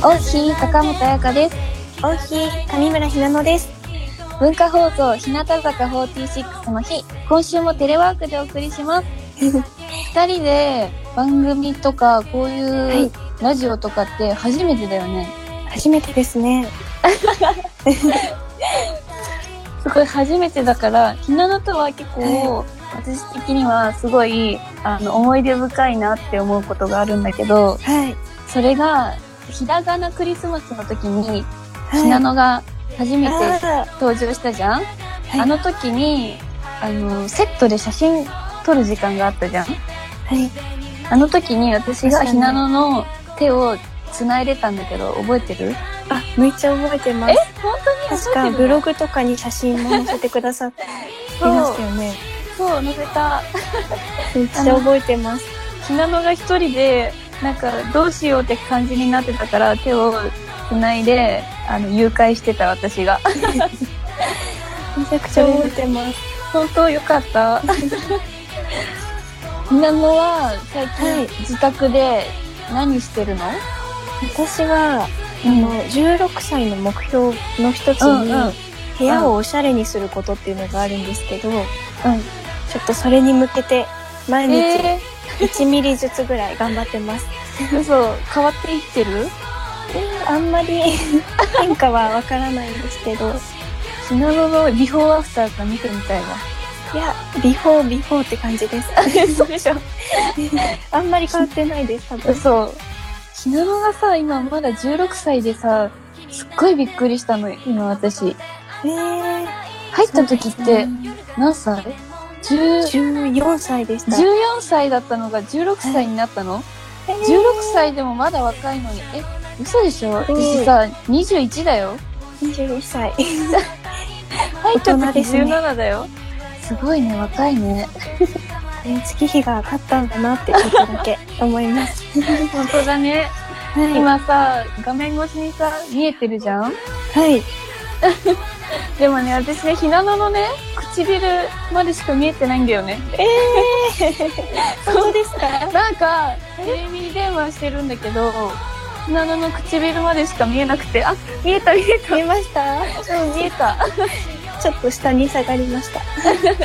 おひ高本彩香です。おひ、上村ひなのです。文化放送日向坂46の日、今週もテレワークでお送りします。二人で番組とかこういうはい。ラジオとかって初めてだよね。初めてですね。すごい初めてだから、ひなのとは結構、は私的にはすごいあの思い出深いなって思うことがあるんだけど、はい。それがひらがなクリスマスの時に、はい。ひなのが初めてあ登場したじゃん、ーあの時に、あの、セットで写真撮る時間があったじゃん？はい。あの時に私がひなのの手を繋いでたんだけど、覚えてる？あ、めっちゃ覚えてまえ？す。本当に確かブログとかに写真も載せてくださっていましたよね。そう、載せた。めっちゃ覚えてます。ひなのが一人で、なんか、どうしようって感じになってたから、手を繋いで、あの、誘拐してた私が。めちゃくちゃ覚えてます。本当よかった。ひなのは、最はい近、自宅で何してるの？私は、あうん。の、16歳の目標の一つに、うんうん。部屋をおしゃれにすることっていうのがあるんですけど、うん。ちょっとそれに向けて、毎日え1ミリずつぐらい頑張ってます。ー、嘘、変わっていってる？あんまり 変化はわからないんですけど、ひなののビフォーアフターか見てみたいわ。いや、ビフォービフォーって感じです。嘘でしょあんまり変わってないです、多分。嘘。ひなのがさ、今まだ16歳でさ、すっごいびっくりしたの、今私。えー、入った時って、何歳 ?10、14歳でした。14歳だったのが16歳になったの、えー ?16 歳でもまだ若いのに。え、嘘でしょ？うん私さ、21だよ。21歳。入った時大人ですね17だよ。すごいね、若いね。えー月日が経ったんだなってちょっとだけ思います。本当だね。はい。今さ、画面越しにさ、見えてるじゃん？はい。でもね、私ね、ひなののね、唇までしか見えてないんだよね。えー、本当ですか？なんか、テレビ電話してるんだけど、ひなのの唇までしか見えなくて、あ、見えた見えた。見えました？うん、見えた。ちょっと下に下がりました。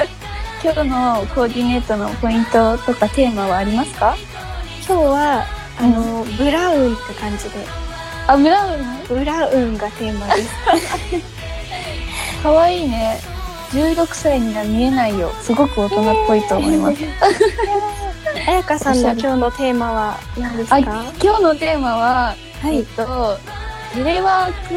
今日のコーディネートのポイントとかテーマはありますか？今日は、あの、ブラウンって感じで、あ、ブラウン？ブラウンがテーマです。かわいいね。16歳には見えないよ。すごく大人っぽいと思います。あやかさんの今日のテーマは何ですか？あ、今日のテーマは、えっはい。と、テレワーク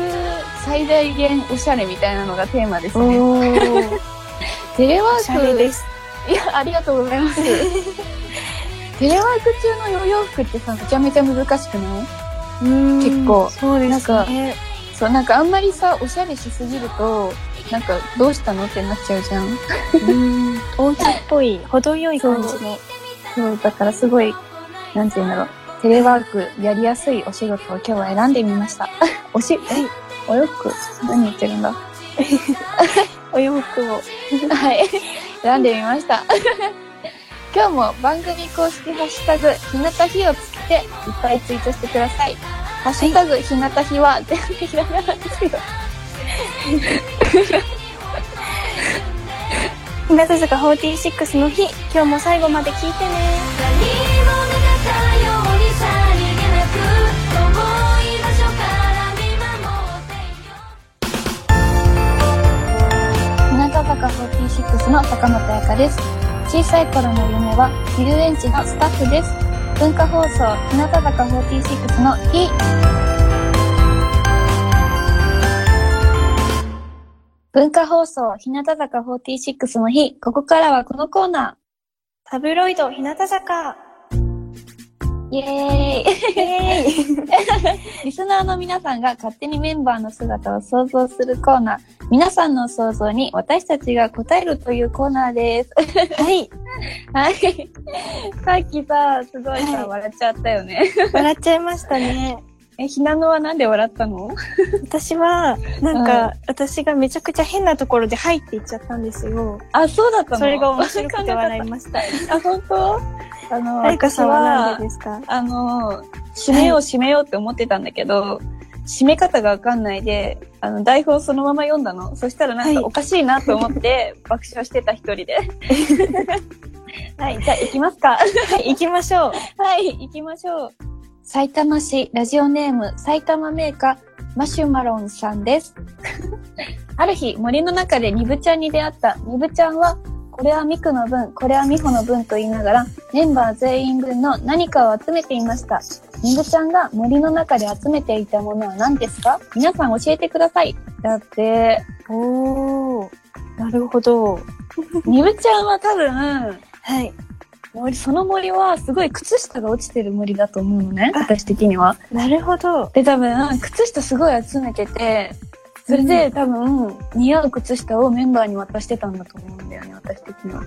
最大限おしゃれみたいなのがテーマですね。テレワーク、れです。いや、ありがとうございます。テレワーク中のお洋服ってさ、めちゃめちゃ難しくない？結構そうですね。そう、なんかあんまりさ、おしゃれしすぎると、なんかどうしたのってなっちゃうじゃん。うん。お家っぽい、程よい感じの。そう、だからすごい、なんて言うんだろう。テレワークやりやすいお仕事を今日は選んでみました。おし、え、お洋服何言ってるんだ？お洋服を。はい。選んでみました。今日も番組公式ハッシュタグ、ひなたひをつけていっぱいツイートしてください。ハッシュタグ、ひなたひは全部ひらがなですよ。日向坂46の日、今日も最後まで聞いてね。坂46の坂本彩香です。小さい頃の夢は、遊園地のスタッフです。文化放送、日向坂46の日。文化放送、日向坂46の日。ここからはこのコーナータブロイド日向坂。ー。イエーイイエーイリスナーの皆さんが勝手にメンバーの姿を想像するコーナー、皆さんの想像に私たちが答えるというコーナーです。はい。はい。さっきさ、すごいさ、はい笑っちゃったよね。笑っちゃいましたね。え、ひなのはなんで笑ったの？私は、なんか、私がめちゃくちゃ変なところで入っていっちゃったんですよ。あ、そうだったの？それが面白くて笑いました。あ、本当？あの、私でですか？あの、締めよう締めようって思ってたんだけど、締め方がわかんないで、あの、台本そのまま読んだの。そしたらなんはいかおかしいなと思って 爆笑してた一人で。はい、じゃあ行きますか。はい、行きましょう。はい、行きましょう。埼玉市ラジオネーム埼玉メーカーマシュマロンさんです。ある日森の中でニブちゃんに出会ったニブちゃんはこれはミクの分、これはミホの分と言いながらメンバー全員分の何かを集めていました。ニブちゃんが森の中で集めていたものは何ですか？皆さん教えてください。だって、おー。なるほど。ニブちゃんは多分、はい。森、その森はすごい靴下が落ちてる森だと思うのね。あ私的には。なるほど。で、多分、靴下すごい集めてて、それで、多分、似合う靴下をメンバーに渡してたんだと思うんだよね、私的には。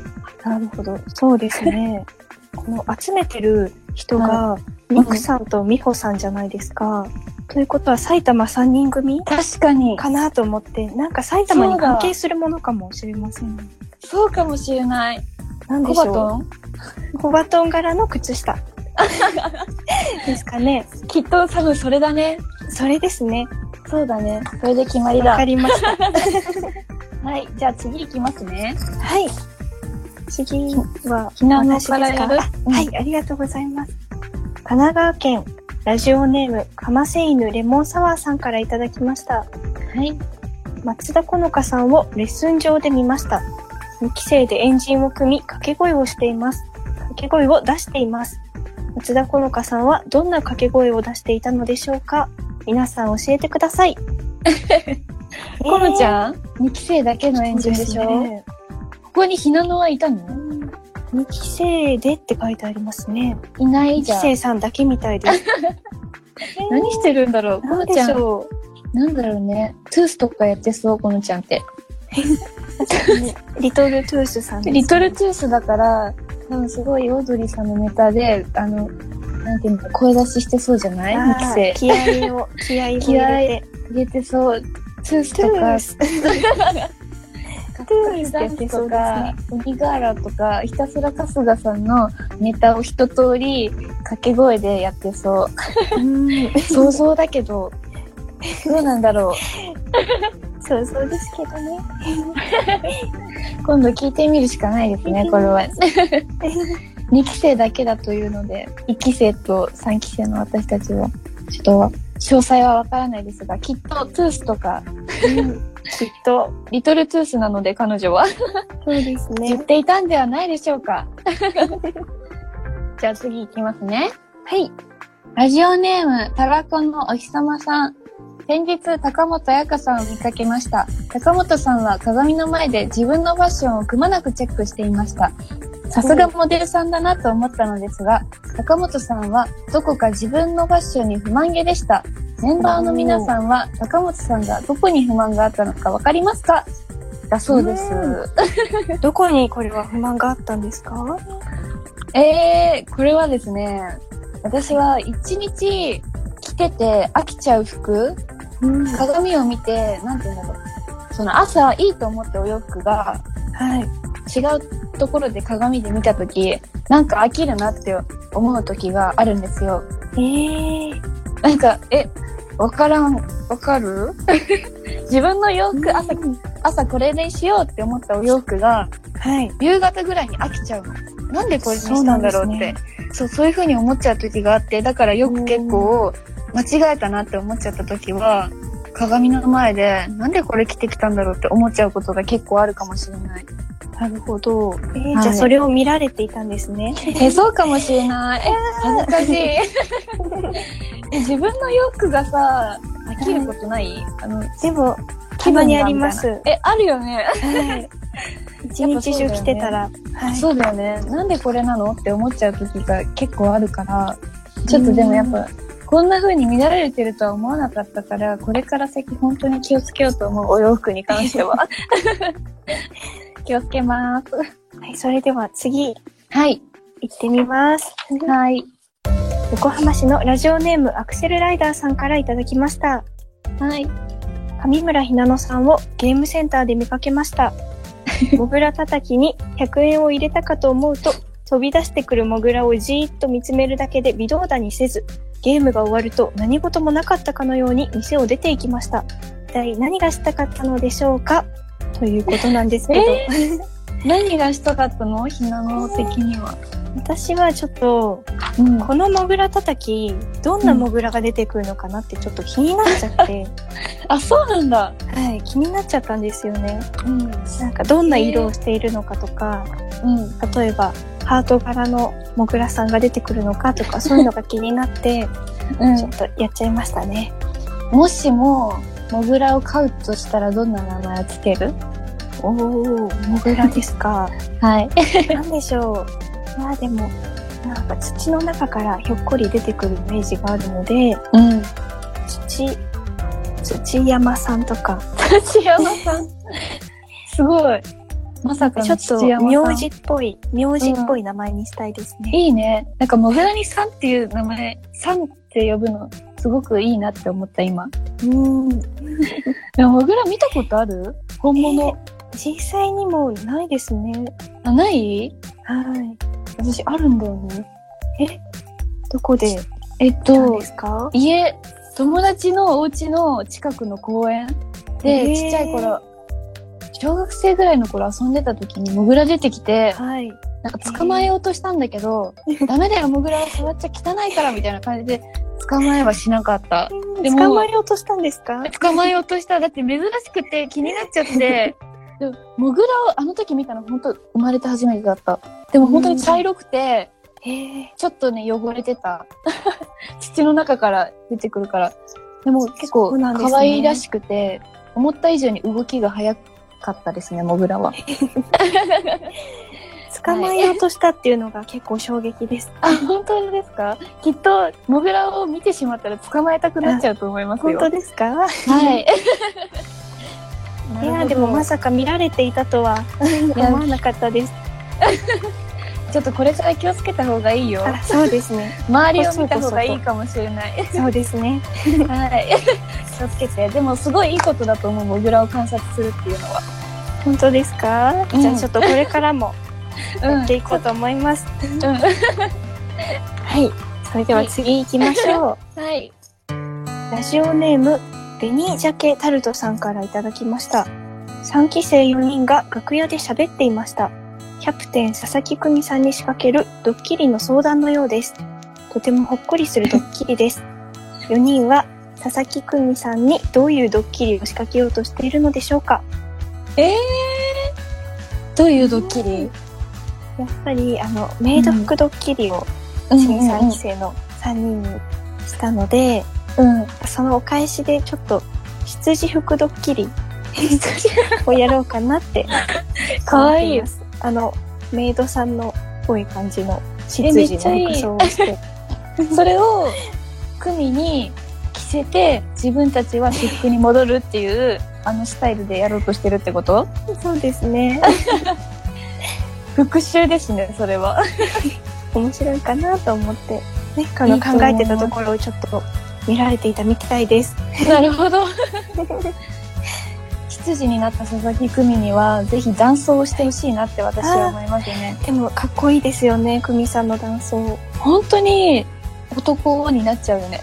なるほど。そうですね。この集めてる人が、ミクさんとミホさんじゃないですか。ということは埼玉3人組？確かに。かなと思って、なんか埼玉に関係するものかもしれませんね。そうかもしれない。コなんでしょう？バトン？コバトン柄の靴下。ですかね。きっと多分それだね。それですね。そうだね。それで決まりだ。わかりました。はい。じゃあ次行きますね。はい。次は、ひなの私からやるですか？あはい、ありがとうございます。神奈川県、ラジオネーム、かませ犬レモンサワーさんからいただきました。はい。松田好花さんをレッスン上で見ました。2期生でエンジンを組み、掛け声をしています。掛け声を出しています。松田好花さんはどんな掛け声を出していたのでしょうか？皆さん教えてください。コロちんゃん ?2 期生だけのエンジンでしょ？ここにひなのはいたの？2期生でって書いてありますね。いな2いじゃん。期生さんだけみたいです。何してるんだろうコロちゃん。なんだろうね。トゥースとかやってそう、コロちゃんって。リトルトゥースさんです、リトルトゥースだから、多分すごいオードリーさんのネタで、あの、なんていうの、声出ししてそうじゃない？あ ?2 ー期生。気合を、気合を入れて。入れてそう。トゥーストとか。トゥースってやってそうですね。鬼瓦とか、ひたすら春日さんのネタを一通り掛け声でやってそう。うん。想像だけど、どうなんだろう？そうそうですけどね。今度聞いてみるしかないですね、これは。2期生だけだというので、1期生と3期生の私たちは、ちょっと、詳細はわからないですが、きっとトゥースとか、きっと、リトルトゥースなので彼女はそうですね。言っていたんではないでしょうか。じゃあ次行きますね。はい。ラジオネーム、たらこのお日様さん。先日、高本彩香さんを見かけました。高本さんは鏡の前で自分のファッションをくまなくチェックしていました。さすがモデルさんだなと思ったのですが、高本さんはどこか自分のファッションに不満げでした。メンバーの皆さんは高本さんがどこに不満があったのかわかりますか？だそうです。どこにこれは不満があったんですか？えー、これはですね、私は一日着てて飽きちゃう服うん。鏡を見て、なんて言うんだろう。その朝いいと思ったお洋服がはい。違うところで鏡で見たとき、なんか飽きるなって思う時があるんですよ。ええなんか、え、わからん、わかる？自分の洋服、朝、朝これにしようって思ったお洋服が、はい。夕方ぐらいに飽きちゃうの。なんでこれにしたんだろうって。そう、そういう風に思っちゃう時があって、だからよく結構、間違えたなって思っちゃった時は、鏡の前で、なんでこれ着てきたんだろうって思っちゃうことが結構あるかもしれない。なるほど。えーはいじゃあそれを見られていたんですね。え、そうかもしれない。え、恥ずかしい。え自分の洋服がさ、飽きることない？あの、でも、たまにあります。え、あるよね。はい。一日中着てたら。はい。そうだよね。なんでこれなの？って思っちゃう時が結構あるから、ちょっとでもやっぱ、こんな風に乱れてるとは思わなかったから、これから先本当に気をつけようと思う、お洋服に関しては。気をつけます。はい、それでは次、はい。行ってみます。はい。横浜市のラジオネームアクセルライダーさんからいただきました。はい。上村ひなのさんをゲームセンターで見かけました。モグラ叩きに100円を入れたかと思うと、飛び出してくるモグラをじーっと見つめるだけで微動だにせず、ゲームが終わると何事もなかったかのように店を出て行きました。一体何がしたかったのでしょうか？ということなんですけど、何がしたかったの？ひなの的には。私はちょっと、うん。このモグラ叩き、どんなモグラが出てくるのかなってちょっと気になっちゃって、あ、そうなんだ。はい、気になっちゃったんですよね。うん。なんかどんな色をしているのかとか、うん。例えばハート柄のモグラさんが出てくるのかとか、そういうのが気になって、ちょっとやっちゃいましたね。もしも、モグラを飼うとしたらどんな名前をつける？おー、モグラですか。はい。なんでしょう。まあでも、なんか土の中からひょっこり出てくるイメージがあるので、うん。土、土山さんとか、土山さん。すごい。まさかのちょっと。名字っぽい、名字っぽい名前にしたいですね。いいね。なんか、モグラにさんっていう名前、さんって呼ぶの、すごくいいなって思った、今。うん。でも、モグラ見たことある？本物。実際にもないですね。あ、ない？はい。私、あるんだよね。どこで？えっと家、友達のお家の近くの公園へーで、ちっちゃい頃、小学生ぐらいの頃遊んでた時にモグラ出てきて、はい。なんか捕まえようとしたんだけど、ダメだよ、モグラは触っちゃ汚いからみたいな感じで、捕まえはしなかった。でも捕まえようとしたんですか？捕まえようとした。だって珍しくて気になっちゃって、でもモグラをあの時見たの本当生まれて初めてだった。でも本当に茶色くて。ちょっとね、汚れてた。土の中から出てくるから。でも結構可愛らしくて、思った以上に動きが早かったですね、モグラは。捕まえようとしたっていうのが結構衝撃です。あ、本当ですか？きっと、モグラを見てしまったら捕まえたくなっちゃうと思いますよ。本当ですか？はい。いや、でもまさか見られていたとはや思わなかったです。ちょっとこれから気をつけた方がいいよ。あ、そうですね。周りを見た方がいいかもしれない。そうですね。はい。気をつけて。でもすごいいいことだと思う、モグラを観察するっていうのは。本当ですか、うんじゃあちょっとこれからもうんやっていこうと思います。うん。はい。それでは次行きましょはい。う。ラジオネーム、紅鮭タルトさんからいただきました。3期生4人が楽屋で喋っていました。キャプテン佐々木久美さんに仕掛けるドッキリの相談のようです。とてもほっこりするドッキリです。4人は佐々木久美さんにどういうドッキリを仕掛けようとしているのでしょうか？えー、どういうドッキリ？やっぱり、あの、メイド服ドッキリをうん新3期生の3人にしたので、うん。そのお返しでちょっと羊服ドッキリ をやろうかなってかわいいよ思ってます。あの、メイドさんのっぽい感じのえめ羊っちゃいいの服装をして。それを、組に着せて、自分たちは私服に戻るっていう、あのスタイルでやろうとしてるってこと？そうですね。復習ですね、それは。面白いかなと思って、ね、あの考えてたところをちょっと見られていたみたいです。なるほど。羊になった佐々木久美には、ぜひダンスをしてほしいなって私は思いますよね。でもかっこいいですよね、久美さんのダンスを。本当に男になっちゃうよね。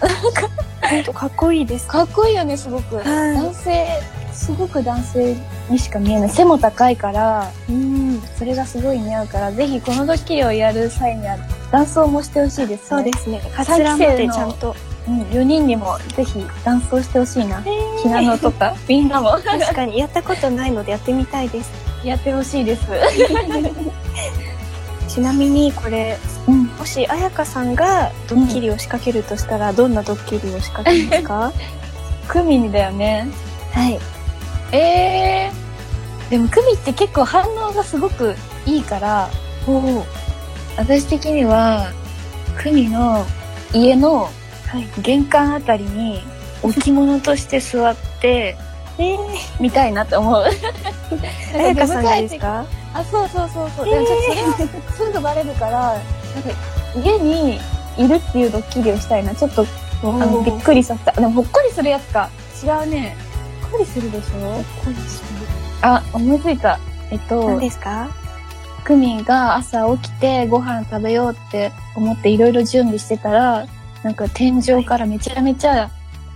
ほんとかっこいいです。かっこいいよね、すごく。はい男性、すごく男性にしか見えない。背も高いから、うん。それがすごい似合うから、ぜひこのドッキリをやる際には、ダンスをもしてほしいですね。そうですね。カツラまでちゃんと。うん、4人にもぜひダンスをしてほしいな。ひなのとか、みんなも確かにやったことないのでやってみたいです。やってほしいです。ちなみにこれ、うん。もし彩香さんがドッキリを仕掛けるとしたら、どんなドッキリを仕掛けますか？クミにだよね。はい。えー。でもクミって結構反応がすごくいいから、おお。私的には、クミの家のはい。玄関あたりに置物として座ってえー、みたいなって思う。あやかさんがですか？あ、そうそうそうそう。でもちょっとそれはすぐバレるから、なんか家にいるっていうドッキリをしたいな。ちょっとああのびっくりさせた。でもほっこりするやつか。違うね。ほっこりするでしょ？あ、思いついた。えっ何と、ですか？クミが朝起きてご飯食べようって思っていろいろ準備してたら、なんか天井からめちゃめちゃ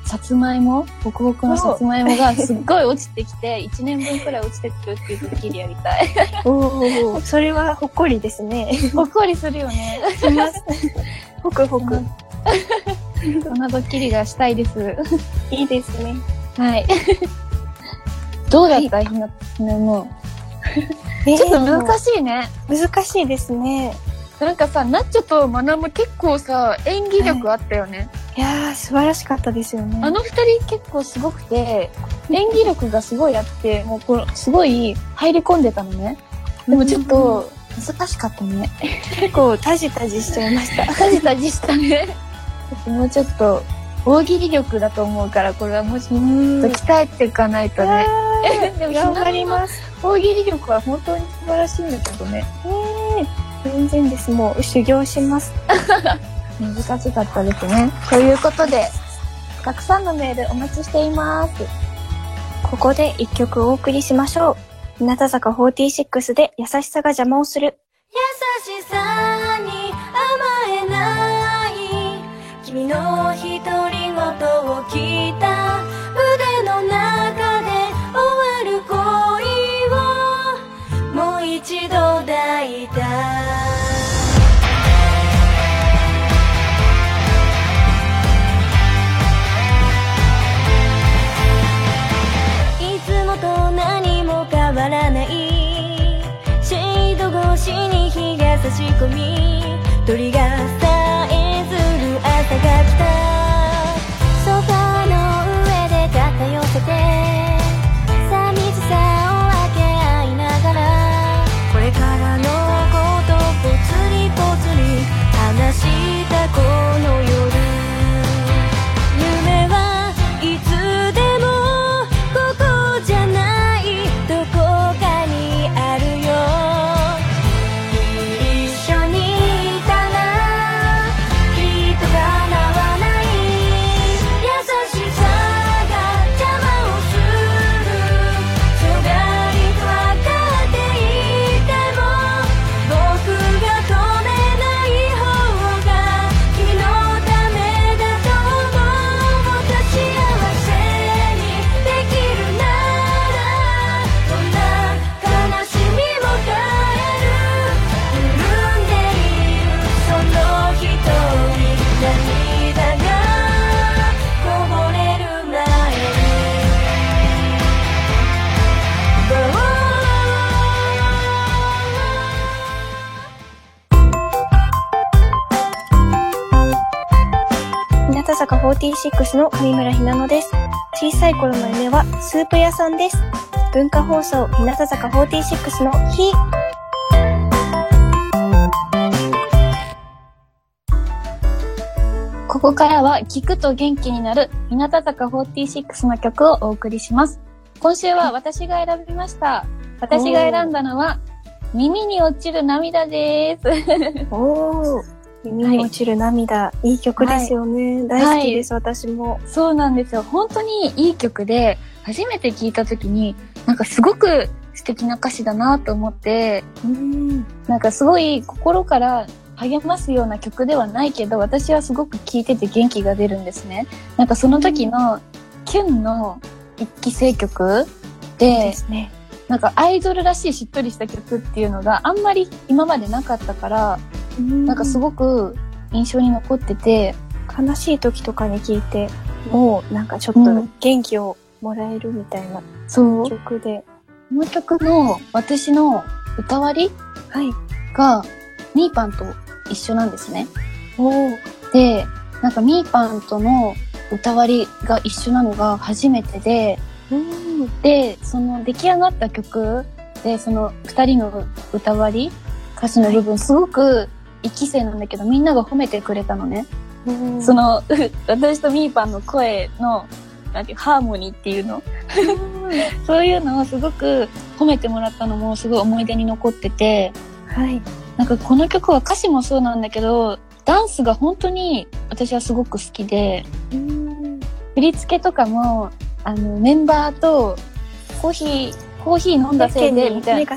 さつまいも、ホクホクのさつまいもがすっごい落ちてきて、1年分くらい落ちてくるっていうドッキリやりたい。おお、それはほっこりですね。ほっこりするよね。します。ほくほく。そんなドッキリがしたいです。いいですね。はい。どうだった、ひな、ひなの。え ーちょっと難しいね。難しいですね。なんかさ、ナッチョとマナム結構さ、演技力あったよね。いやー、素晴らしかったですよね。あの二人結構すごくて、演技力がすごいあって、もうこう、すごい入り込んでたのね。でもちょっと、難しかったね。結構タジタジしちゃいました。タジタジしたね。もうちょっと、大喜利力だと思うから、これはもうちょっと鍛えていかないとね。でも頑張ります。大喜利力は本当に素晴らしいんだけどね。全然です。もう修行します。難しかったですね。ということで、たくさんのメールお待ちしています。ここで一曲お送りしましょう。日向坂46で優しさが邪魔をする。優しさに甘えない君の独り言を聞いた日が差し込み。鳥が6の上村ひなのです。小さい頃の夢はスープ屋さんです。文化放送日向坂46の日。ここからは聞くと元気になる日向坂46の曲をお送りします。今週は私が選びました。私が選んだのは耳に落ちる涙です。おー。耳に落ちる涙、い、い曲ですよね。大好きです、私も。そうなんですよ。本当にいい曲で、初めて聞いた時に、なんかすごく素敵な歌詞だなと思って、うん。なんかすごい心から励ますような曲ではないけど、私はすごく聴いてて元気が出るんですね。なんかその時のキュンの一期生曲でで、すね。なんかアイドルらしいしっとりした曲っていうのがあんまり今までなかったから、なんかすごく印象に残ってて、悲しい時とかに聞いて、もうなんかちょっと元気をもらえるみたいなそう。こ曲で。の曲の私の歌割りはい。がミーパンと一緒なんですね。で、なんかミーパンとの歌割りが一緒なのが初めてで、うん。で、その出来上がった曲で、その二人の歌割り、歌詞の部分、すごく一期生なんだけど、みんなが褒めてくれたのね。その、私とみーぱんの声の、なんてハーモニーっていうの？そういうのをすごく褒めてもらったのもすごい思い出に残ってて、はい。なんかこの曲は歌詞もそうなんだけど、ダンスが本当に私はすごく好きで、振り付けとかも、あの、メンバーとコーヒー、コーヒー飲んだせいで、みたいな。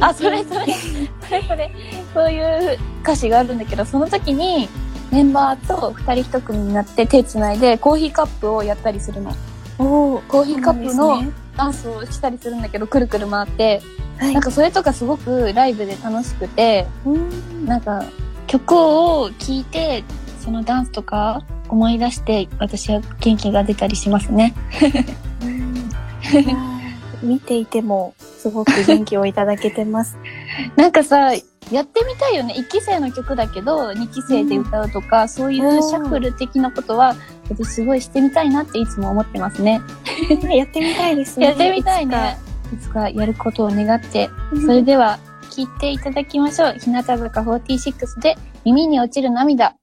あ、それそれ、それそれ、そういう歌詞があるんだけど、その時にメンバーと二人一組になって手つないでコーヒーカップをやったりするの。おーコーヒーカップのダンスをしたりするんだけど、くるくる回って、はい。なんかそれとかすごくライブで楽しくて、うん。なんか曲を聴いて、そのダンスとか思い出して、私は元気が出たりしますね。見ていても、すごく元気をいただけてます。なんかさ、やってみたいよね。1期生の曲だけど、2期生で歌うとか、そういうシャッフル的なことは、私すごいしてみたいなっていつも思ってますね。やってみたいですね。やってみたいね。いつかやることを願って。それでは聴いていただきましょう。日向坂46で耳に落ちる涙。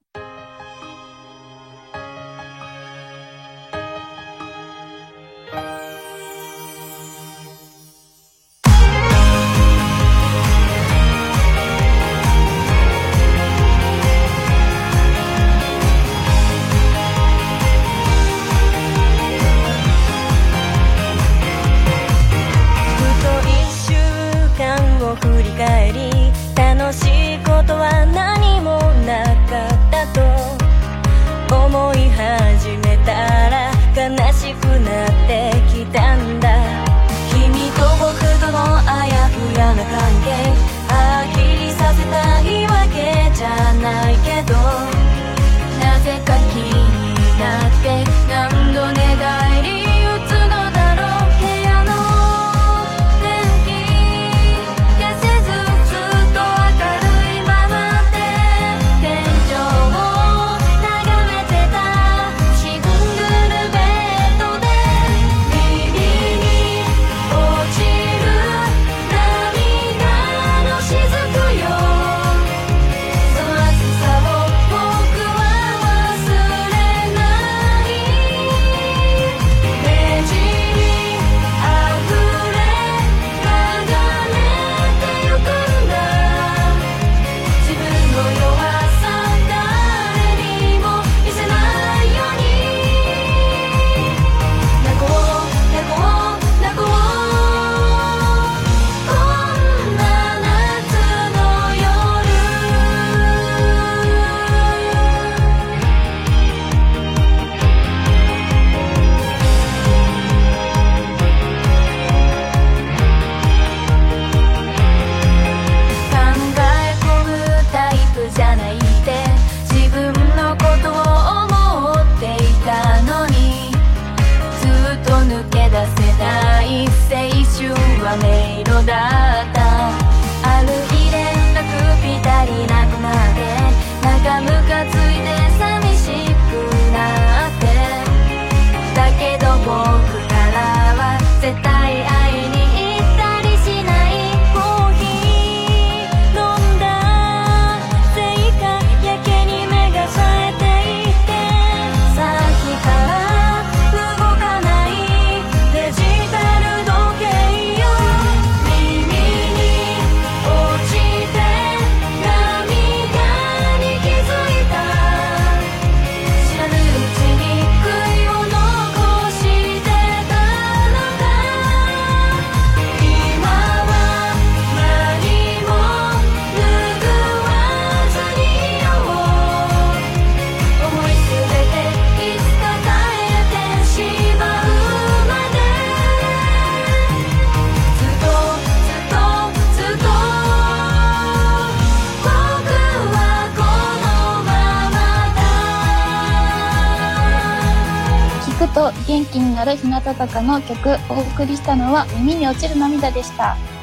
になる日向坂の曲お送りしたのは耳に落ちる涙でした。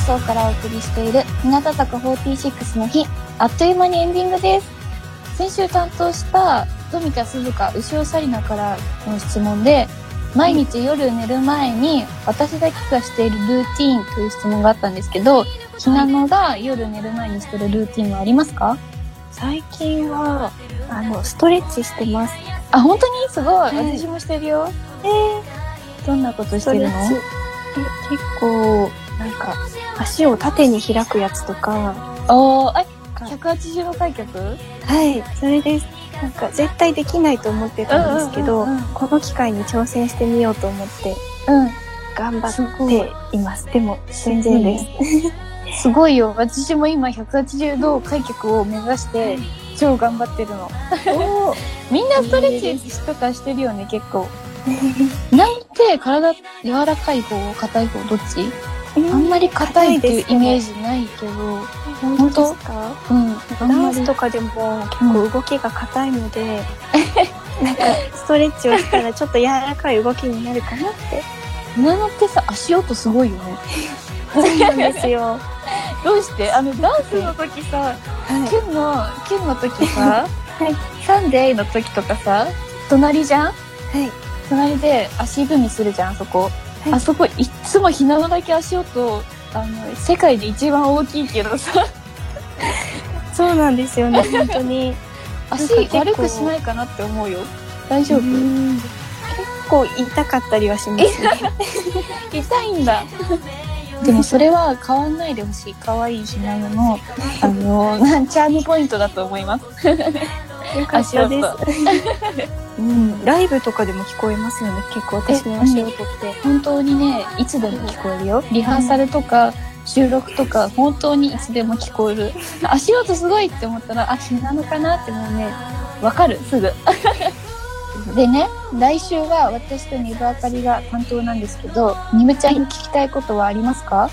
送からお送りしている日向坂46の日、あっという間にエンディングです。先週担当した富田鈴香牛尾紗理奈からの質問で、毎日夜寝る前に私だけがしているルーティーンという質問があったんですけど、ひなのが夜寝る前にしてるルーティーンはありますか？最近は、あの、ストレッチしてます。あ、本当に？すごい、はい。私もしてるよ。えー、どんなことスしてるの？結構、なんか、足を縦に開くやつとか、おー、え、180度開脚はい、それです。なんか、絶対できないと思ってたんですけど、うんうんうんうんこの機会に挑戦してみようと思って、うん。頑張っています。でも、全然です。すごいよ。私も今180度開脚を目指して超頑張ってるの。おー みんなストレッチとかしてるよね、結構。なんて体柔らかい方、硬い方、どっち？あんまり硬いっていうイメージないけど、本当ですか？うん。あダンスとかでも結構動きが硬いので、なんかストレッチをしたらちょっと柔らかい動きになるかなって。なのってさ、足音すごいよね。そうなんですよ。どうして？あの、ダンスの時さ、はケンの、ケンの時さ、い。サンデーの時とかさ、隣じゃん？はい。隣で足踏みするじゃん、あそこ。はいあそこ、いっつもひなのだけ足音、あの、世界で一番大きいけどさ、そうなんですよね、本当に。足悪くしないかなって思うよ。大丈夫、うん結構痛かったりはしますね。痛いんだ。でもそれは変わんないでほしい。可愛いひなのの、あの、なんチャームポイントだと思います。よかっ足たです音。。うん、ライブとかでも聞こえますよね、結構私の足音って。本当にね、いつでも聞こえるよ。リハーサルとか、収録とか、本当にいつでも聞こえる。足音すごいって思ったら、あ、ひなのかなってもうね、わかる、すぐ。でね、来週は私とニブあかりが担当なんですけど、ニムちゃんに聞きたいことはありますか？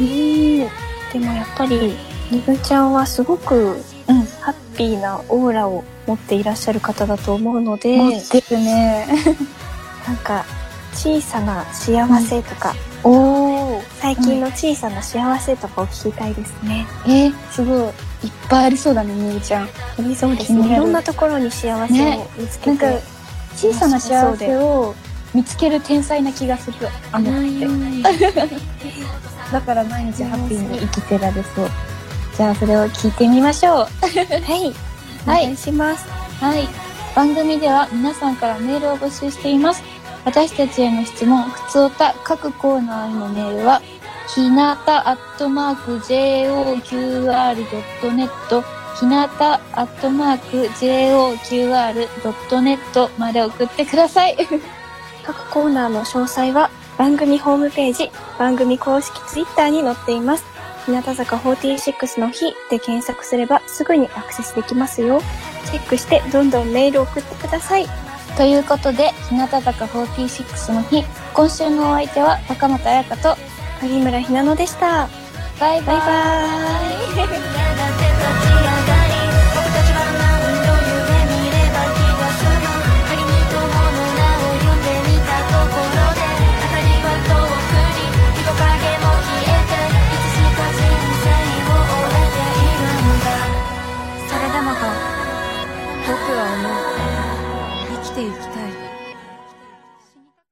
うん。でもやっぱり、ニブちゃんはすごく、うんハッピーなオーラを持っていらっしゃる方だと思うので、持ってるね。なんか、小さな幸せとか、おー。最近の小さな幸せとかを聞きたいですね。えー、すごい。いっぱいありそうだね、ニムちゃん。ありそうですね。いるろんなところに幸せをね見つけなんかて。、小さな幸せを見つける天才な気がする。あのって。だから毎日ハッピーに生きてられそう。じゃあそれを聞いてみましょう。はい。おはい願いします。はい。番組では皆さんからメールを募集しています。私たちへの質問、ふつおた、各コーナーへのメールは、ひなたアットマーク JOQR.net、ひなたアットマーク JOQR.net まで送ってください。各コーナーの詳細は番組ホームページ、番組公式ツイッターに載っています。日向坂46の日で検索すればすぐにアクセスできますよ。チェックしてどんどんメールを送ってください。ということで、日向坂46の日、今週のお相手は高本彩香と、有村ひなのでした。バイバイ。バイバは思う生きていきたい。